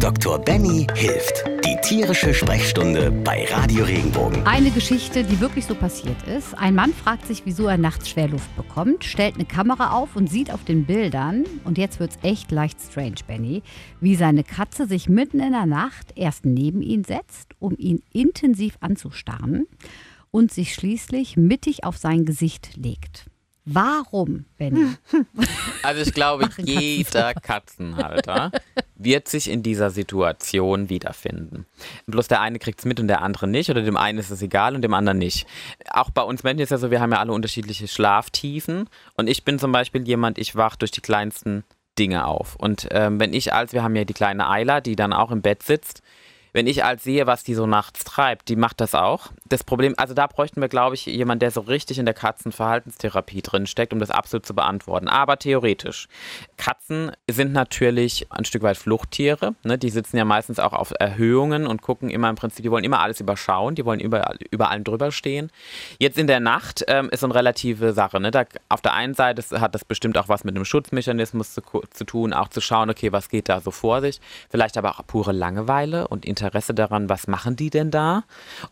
Dr. Benny hilft. Die tierische Sprechstunde bei Radio Regenbogen. Eine Geschichte, die wirklich so passiert ist. Ein Mann fragt sich, wieso er nachts Schwerluft bekommt, stellt eine Kamera auf und sieht auf den Bildern, und jetzt wird's echt leicht strange, Benny, wie seine Katze sich mitten in der Nacht erst neben ihn setzt, um ihn intensiv anzustarren und sich schließlich mittig auf sein Gesicht legt. Warum, Benny? Also ich glaube, jeder Katzenhalter wird sich in dieser Situation wiederfinden. Bloß der eine kriegt es mit und der andere nicht oder dem einen ist es egal und dem anderen nicht. Auch bei uns Menschen ist ja so, wir haben ja alle unterschiedliche Schlaftiefen und ich bin zum Beispiel jemand, ich wach durch die kleinsten Dinge auf. Und ähm, wenn ich als, wir haben ja die kleine Eila, die dann auch im Bett sitzt, wenn ich als sehe, was die so nachts treibt, die macht das auch. Das Problem, also da bräuchten wir, glaube ich, jemanden, der so richtig in der Katzenverhaltenstherapie drinsteckt, um das absolut zu beantworten. Aber theoretisch. Katzen sind natürlich ein Stück weit Fluchttiere. Ne? Die sitzen ja meistens auch auf Erhöhungen und gucken immer im Prinzip, die wollen immer alles überschauen, die wollen überall, über allem drüber stehen. Jetzt in der Nacht ähm, ist so eine relative Sache. Ne? Da, auf der einen Seite hat das bestimmt auch was mit einem Schutzmechanismus zu, zu tun, auch zu schauen, okay, was geht da so vor sich. Vielleicht aber auch pure Langeweile und Interesse daran, was machen die denn da?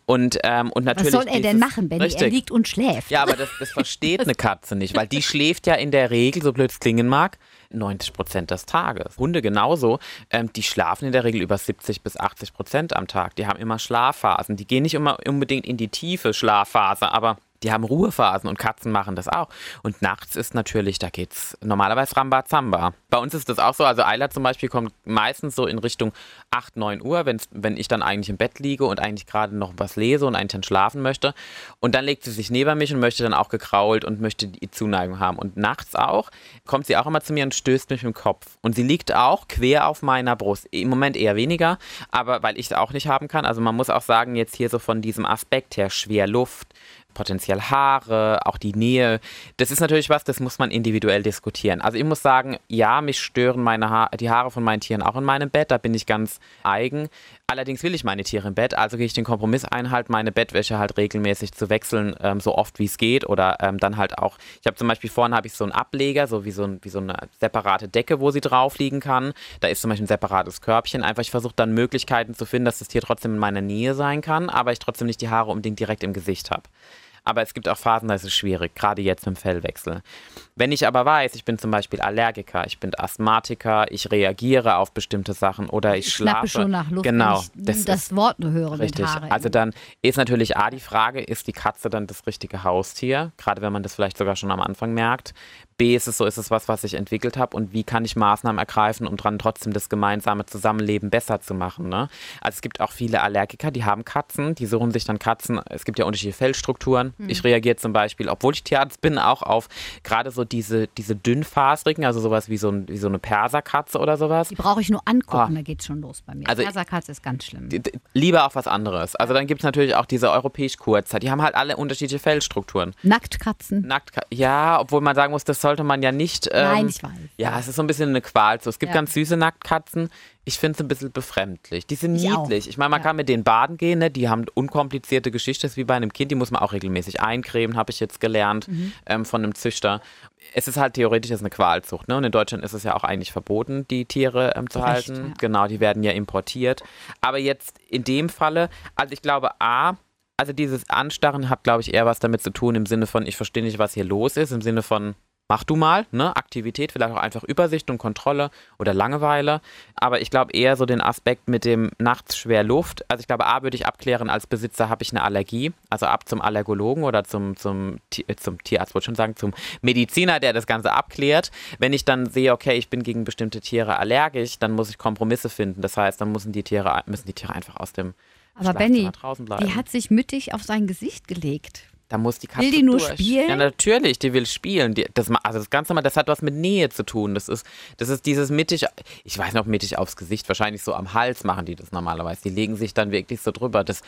Und, ähm, und natürlich. Was soll er denn dieses- machen, Benny? Er liegt und schläft. Ja, aber das, das versteht eine Katze nicht, weil die schläft ja in der Regel, so blöd es klingen mag, 90 Prozent des Tages. Hunde genauso, ähm, die schlafen in der Regel über 70 bis 80 Prozent am Tag. Die haben immer Schlafphasen. Die gehen nicht immer unbedingt in die tiefe Schlafphase, aber die haben Ruhephasen und Katzen machen das auch. Und nachts ist natürlich, da geht's normalerweise Rambazamba. Bei uns ist das auch so. Also Ayla zum Beispiel kommt meistens so in Richtung 8, 9 Uhr, wenn's, wenn ich dann eigentlich im Bett liege und eigentlich gerade noch was lese und eigentlich dann schlafen möchte. Und dann legt sie sich neben mich und möchte dann auch gekrault und möchte die Zuneigung haben. Und nachts auch kommt sie auch immer zu mir und stößt mich mit dem Kopf. Und sie liegt auch quer auf meiner Brust. Im Moment eher weniger, aber weil ich es auch nicht haben kann. Also man muss auch sagen, jetzt hier so von diesem Aspekt her, schwer Luft, potenziell Haare, auch die Nähe. Das ist natürlich was, das muss man individuell diskutieren. Also ich muss sagen, ja, mich stören meine ha die Haare von meinen Tieren auch in meinem Bett, da bin ich ganz eigen. Allerdings will ich meine Tiere im Bett, also gehe ich den Kompromiss ein, halt meine Bettwäsche halt regelmäßig zu wechseln, ähm, so oft wie es geht. Oder ähm, dann halt auch, ich habe zum Beispiel vorne habe ich so einen Ableger, so wie so, ein, wie so eine separate Decke, wo sie drauf liegen kann. Da ist zum Beispiel ein separates Körbchen. Einfach, ich versuche dann Möglichkeiten zu finden, dass das Tier trotzdem in meiner Nähe sein kann, aber ich trotzdem nicht die Haare unbedingt direkt im Gesicht habe. Aber es gibt auch Phasen, da ist es schwierig, gerade jetzt mit dem Fellwechsel. Wenn ich aber weiß, ich bin zum Beispiel Allergiker, ich bin Asthmatiker, ich reagiere auf bestimmte Sachen oder ich Ich schlafe. schon nach Luft, genau, das, ist Wort nur höre richtig. mit Haare. Also dann ist natürlich A die Frage, ist die Katze dann das richtige Haustier? Gerade wenn man das vielleicht sogar schon am Anfang merkt. B ist es so, ist es was, was ich entwickelt habe und wie kann ich Maßnahmen ergreifen, um dran trotzdem das gemeinsame Zusammenleben besser zu machen. Ne? Also es gibt auch viele Allergiker, die haben Katzen, die suchen sich dann Katzen. Es gibt ja unterschiedliche Fellstrukturen. Hm. Ich reagiere zum Beispiel, obwohl ich Tierarzt bin, auch auf gerade so diese, diese dünnfaserigen, also sowas wie so, ein, wie so eine Perserkatze oder sowas. die brauche ich nur angucken, Ah. da geht's schon los bei mir. Also- Perserkatze ist ganz schlimm. Lieber auch was anderes. Also dann gibt es natürlich auch diese europäisch Kurzer. Die haben halt alle unterschiedliche Fellstrukturen. Nacktkatzen. Nackt, ja, obwohl man sagen muss, das sollte man ja nicht. Ähm, Nein, ich weiß. Ja, es ist so ein bisschen eine Qual. So, es gibt Ja. ganz süße Nacktkatzen. Ich finde es ein bisschen befremdlich. Die sind Ich auch. niedlich. Ich meine, man Ja. kann mit denen baden gehen, ne? die haben unkomplizierte Geschichte, das ist wie bei einem Kind. Die muss man auch regelmäßig eincremen, habe ich jetzt gelernt Mhm. ähm, von einem Züchter. Es ist halt theoretisch ist eine Qualzucht. Ne? Und in Deutschland ist es ja auch eigentlich verboten, die Tiere ähm, zu Zu Recht, halten. ja. Genau, die werden ja importiert. Aber jetzt in dem Falle, also ich glaube, A, also dieses Anstarren hat, glaube ich, eher was damit zu tun im Sinne von, ich verstehe nicht, was hier los ist, im Sinne von, mach du mal, ne? Aktivität, vielleicht auch einfach Übersicht und Kontrolle oder Langeweile. Aber ich glaube eher so den Aspekt mit dem nachts schwer Luft. Also ich glaube, A würde ich abklären, als Besitzer habe ich eine Allergie. Also ab zum Allergologen oder zum, zum, äh, zum Tierarzt, wollte ich schon sagen, zum Mediziner, der das Ganze abklärt. Wenn ich dann sehe, okay, ich bin gegen bestimmte Tiere allergisch, dann muss ich Kompromisse finden. Das heißt, dann müssen die Tiere, müssen die Tiere einfach aus dem Aber Benny, die hat sich mittig auf sein Gesicht gelegt. Da muss die Katze Will die nur durch. spielen? Ja, natürlich, die will spielen. Die, das, ma- also das Ganze mal, das hat was mit Nähe zu tun. Das ist, das ist dieses mittig, ich weiß noch, mittig aufs Gesicht, wahrscheinlich so am Hals machen die das normalerweise. Die legen sich dann wirklich so drüber. Das,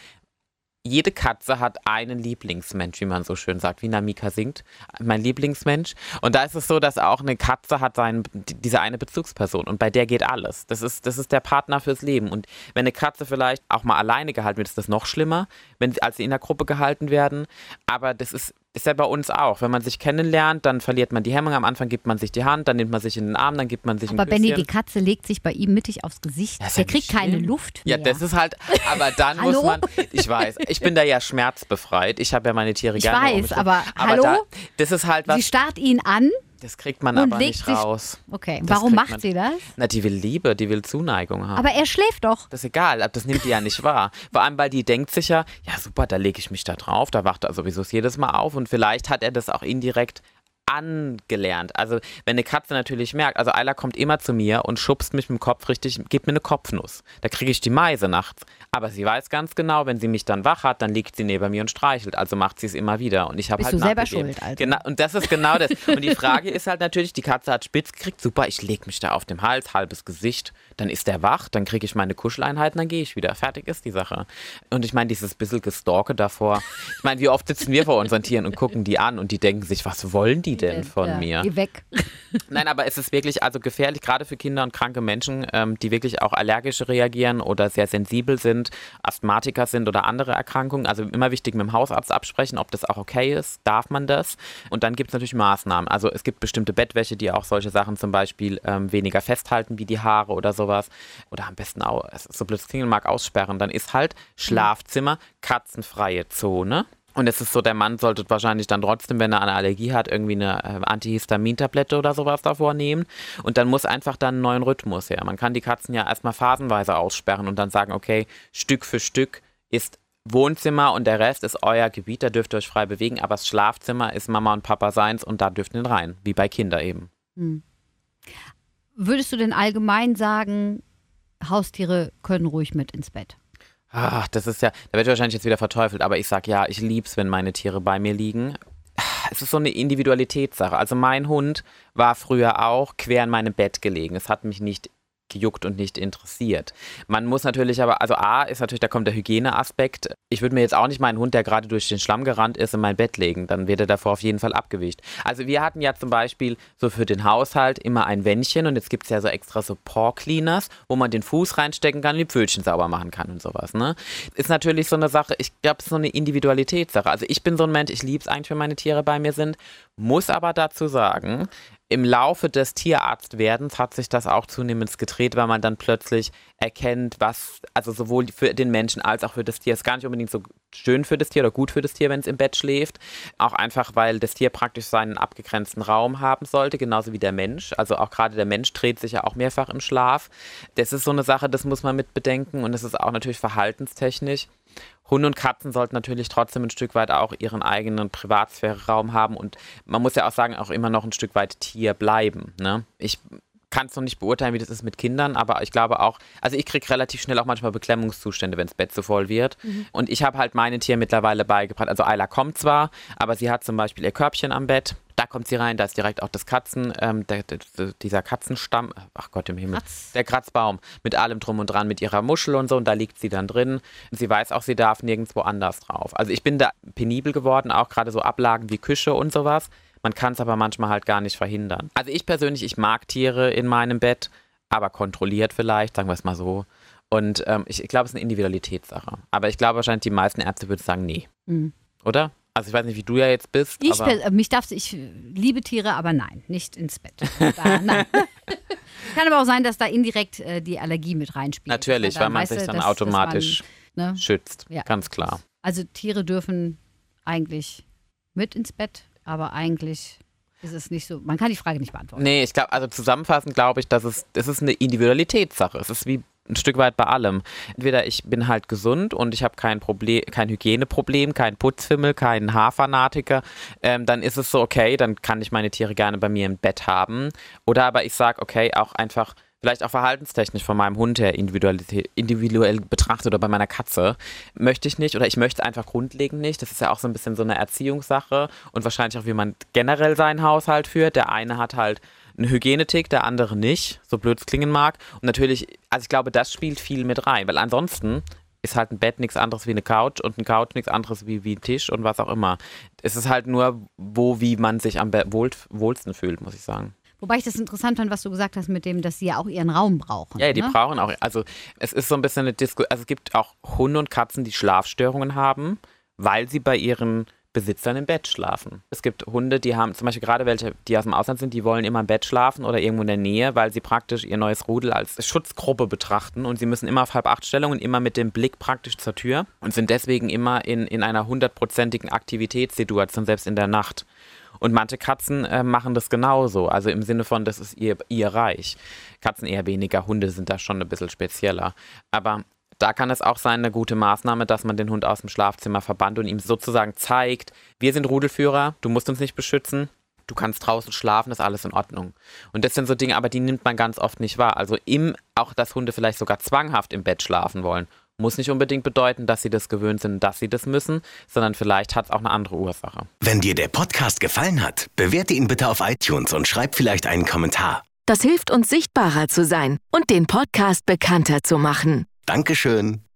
jede Katze hat einen Lieblingsmensch, wie man so schön sagt, wie Namika singt. Mein Lieblingsmensch. Und da ist es so, dass auch eine Katze hat seinen, die- diese eine Bezugsperson und bei der geht alles. Das ist, das ist der Partner fürs Leben. Und wenn eine Katze vielleicht auch mal alleine gehalten wird, ist das noch schlimmer, wenn als sie in der Gruppe gehalten werden. Aber das ist ist ja bei uns auch. Wenn man sich kennenlernt, dann verliert man die Hemmung. Am Anfang gibt man sich die Hand, dann nimmt man sich in den Arm, dann gibt man sich Aber ein Benny, Küsschen. die Katze legt sich bei ihm mittig aufs Gesicht. Der ja kriegt nicht keine schlimm. Luft mehr. Ja, das ist halt, aber dann muss man, ich weiß, ich bin da ja schmerzbefreit. Ich habe ja meine Tiere Ich gerne. weiß, um mich rum. aber hallo? Da, das ist halt Sie was, starrt ihn an. Das kriegt man und aber nicht raus. Okay, Das warum macht man- sie das? Na, die will Liebe, die will Zuneigung haben. Aber er schläft doch. Das ist egal, aber das nimmt die ja nicht wahr. Vor allem, weil die denkt sich ja, ja super, da lege ich mich da drauf, da wacht er sowieso jedes Mal auf und vielleicht hat er das auch indirekt angelernt. Also wenn eine Katze natürlich merkt, also Ayla kommt immer zu mir und schubst mich mit dem Kopf richtig, gibt mir eine Kopfnuss. Da kriege ich die Meise nachts. Aber sie weiß ganz genau, wenn sie mich dann wach hat, dann liegt sie neben mir und streichelt. Also macht sie es immer wieder. Und ich habe halt du selber schuld, also. Genau, und das ist genau das. Und die Frage ist halt natürlich, die Katze hat spitz gekriegt, super, ich lege mich da auf dem Hals, halbes Gesicht, dann ist der wach, dann kriege ich meine Kuscheleinheiten, dann gehe ich wieder. Fertig ist die Sache. Und ich meine, dieses bisschen Gestalke davor. Ich meine, wie oft sitzen wir vor unseren Tieren und gucken die an und die denken sich, was wollen die denn von ja, mir? Geh weg. Nein, aber es ist wirklich also gefährlich, gerade für Kinder und kranke Menschen, ähm, die wirklich auch allergisch reagieren oder sehr sensibel sind, Asthmatiker sind oder andere Erkrankungen. Also immer wichtig mit dem Hausarzt absprechen, ob das auch okay ist, darf man das. Und dann gibt es natürlich Maßnahmen. Also es gibt bestimmte Bettwäsche, die auch solche Sachen zum Beispiel ähm, weniger festhalten, wie die Haare oder sowas. Oder am besten auch, so blöd es klingen mag, aussperren. Dann ist halt Schlafzimmer, katzenfreie Zone. Und es ist so, der Mann sollte wahrscheinlich dann trotzdem, wenn er eine Allergie hat, irgendwie eine äh, Antihistamintablette oder sowas davor nehmen. Und dann muss einfach dann einen neuen Rhythmus her. Man kann die Katzen ja erstmal phasenweise aussperren und dann sagen, okay, Stück für Stück ist Wohnzimmer und der Rest ist euer Gebiet, da dürft ihr euch frei bewegen, aber das Schlafzimmer ist Mama und Papa seins und da dürft ihr rein, wie bei Kindern eben. Würdest du denn allgemein sagen, Haustiere können ruhig mit ins Bett? Ach, das ist ja, da wird wahrscheinlich jetzt wieder verteufelt, aber ich sag ja, ich lieb's, wenn meine Tiere bei mir liegen. Es ist so eine Individualitätssache. Also mein Hund war früher auch quer in meinem Bett gelegen. Es hat mich nicht gejuckt und nicht interessiert. Man muss natürlich aber, also A ist natürlich, da kommt der Hygieneaspekt. Ich würde mir jetzt auch nicht meinen Hund, der gerade durch den Schlamm gerannt ist, in mein Bett legen. Dann wird er davor auf jeden Fall abgewischt. Also wir hatten ja zum Beispiel so für den Haushalt immer ein Wändchen und jetzt gibt es ja so extra so Paw Cleaners, wo man den Fuß reinstecken kann und die Pfötchen sauber machen kann und sowas. Ne? Ist natürlich so eine Sache, ich glaube, es ist so eine Individualitätssache. Also ich bin so ein Mensch, ich liebe es eigentlich, wenn meine Tiere bei mir sind, muss aber dazu sagen, im Laufe des Tierarztwerdens hat sich das auch zunehmend gedreht, weil man dann plötzlich erkennt, was, also sowohl für den Menschen als auch für das Tier, ist gar nicht unbedingt so schön für das Tier oder gut für das Tier, wenn es im Bett schläft. Auch einfach, weil das Tier praktisch seinen abgegrenzten Raum haben sollte, genauso wie der Mensch. Also auch gerade der Mensch dreht sich ja auch mehrfach im Schlaf. Das ist so eine Sache, das muss man mit bedenken und das ist auch natürlich verhaltenstechnisch. Hunde und Katzen sollten natürlich trotzdem ein Stück weit auch ihren eigenen Privatsphäre-Raum haben und man muss ja auch sagen, auch immer noch ein Stück weit Tier bleiben. Ne? Ich kann es noch nicht beurteilen, wie das ist mit Kindern, aber ich glaube auch, also ich kriege relativ schnell auch manchmal Beklemmungszustände, wenn das Bett zu voll wird. Und ich habe halt meine Tiere mittlerweile beigebracht. Also Ayla kommt zwar, aber sie hat zum Beispiel ihr Körbchen am Bett. Da kommt sie rein, da ist direkt auch das Katzen, ähm, der, der, dieser Katzenstamm, ach Gott im Himmel, Kratz. der Kratzbaum mit allem drum und dran, mit ihrer Muschel und so und da liegt sie dann drin. Sie weiß auch, sie darf nirgendwo anders drauf. Also ich bin da penibel geworden, auch gerade so Ablagen wie Küche und sowas. Man kann es aber manchmal halt gar nicht verhindern. Also ich persönlich, ich mag Tiere in meinem Bett, aber kontrolliert vielleicht, sagen wir es mal so. Und ähm, ich, ich glaube, es ist eine Individualitätssache. Aber ich glaube wahrscheinlich, die meisten Ärzte würden sagen, nee. Mhm. Oder? Also ich weiß nicht, wie du ja jetzt bist. Ich, äh, mich darfst, ich liebe Tiere, aber nein, nicht ins Bett. Da, nein. Kann aber auch sein, dass da indirekt äh, die Allergie mit reinspielt. natürlich, Dass weil man sich dann dass- dass automatisch Man, ne? schützt. Ja. Ganz klar. Also Tiere dürfen eigentlich mit ins Bett, aber eigentlich ist es nicht so. Man kann die Frage nicht beantworten. Nee, ich glaube, also zusammenfassend glaube ich, dass es, es ist eine Individualitätssache. Es ist wie ein Stück weit bei allem. Entweder ich bin halt gesund und ich habe kein Problem, kein Hygieneproblem, kein Putzfimmel, keinen Haarfanatiker, ähm, dann ist es so, okay, dann kann ich meine Tiere gerne bei mir im Bett haben. Oder aber ich sage, okay, auch einfach vielleicht auch verhaltenstechnisch von meinem Hund her individuell betrachtet oder bei meiner Katze, möchte ich nicht oder ich möchte einfach grundlegend nicht. Das ist ja auch so ein bisschen so eine Erziehungssache und wahrscheinlich auch, wie man generell seinen Haushalt führt. Der eine hat halt einen Hygienetick, der andere nicht, so blöd es klingen mag. Und natürlich, also ich glaube, das spielt viel mit rein, weil ansonsten ist halt ein Bett nichts anderes wie eine Couch und ein Couch nichts anderes wie, wie ein Tisch und was auch immer. Es ist halt nur, wo, wie man sich am wohl, wohlsten fühlt, muss ich sagen. Wobei ich das interessant fand, was du gesagt hast mit dem, dass sie ja auch ihren Raum brauchen. Ja, die ne? brauchen auch, also es ist so ein bisschen eine Diskussion, also es gibt auch Hunde und Katzen, die Schlafstörungen haben, weil sie bei ihren Besitzern im Bett schlafen. Es gibt Hunde, die haben zum Beispiel gerade welche, die aus dem Ausland sind, die wollen immer im Bett schlafen oder irgendwo in der Nähe, weil sie praktisch ihr neues Rudel als Schutzgruppe betrachten und sie müssen immer auf halb acht Stellung und immer mit dem Blick praktisch zur Tür und sind deswegen immer in, in einer hundertprozentigen Aktivitätssituation, selbst in der Nacht. Und manche Katzen äh, machen das genauso, also im Sinne von, das ist ihr, ihr Reich. Katzen eher weniger, Hunde sind da schon ein bisschen spezieller. Aber da kann es auch sein, eine gute Maßnahme, dass man den Hund aus dem Schlafzimmer verbannt und ihm sozusagen zeigt, wir sind Rudelführer, du musst uns nicht beschützen, du kannst draußen schlafen, ist alles in Ordnung. Und das sind so Dinge, aber die nimmt man ganz oft nicht wahr. Also im, auch dass Hunde vielleicht sogar zwanghaft im Bett schlafen wollen, muss nicht unbedingt bedeuten, dass sie das gewöhnt sind, dass sie das müssen, sondern vielleicht hat es auch eine andere Ursache. Wenn dir der Podcast gefallen hat, bewerte ihn bitte auf iTunes und schreib vielleicht einen Kommentar. Das hilft uns sichtbarer zu sein und den Podcast bekannter zu machen. Dankeschön.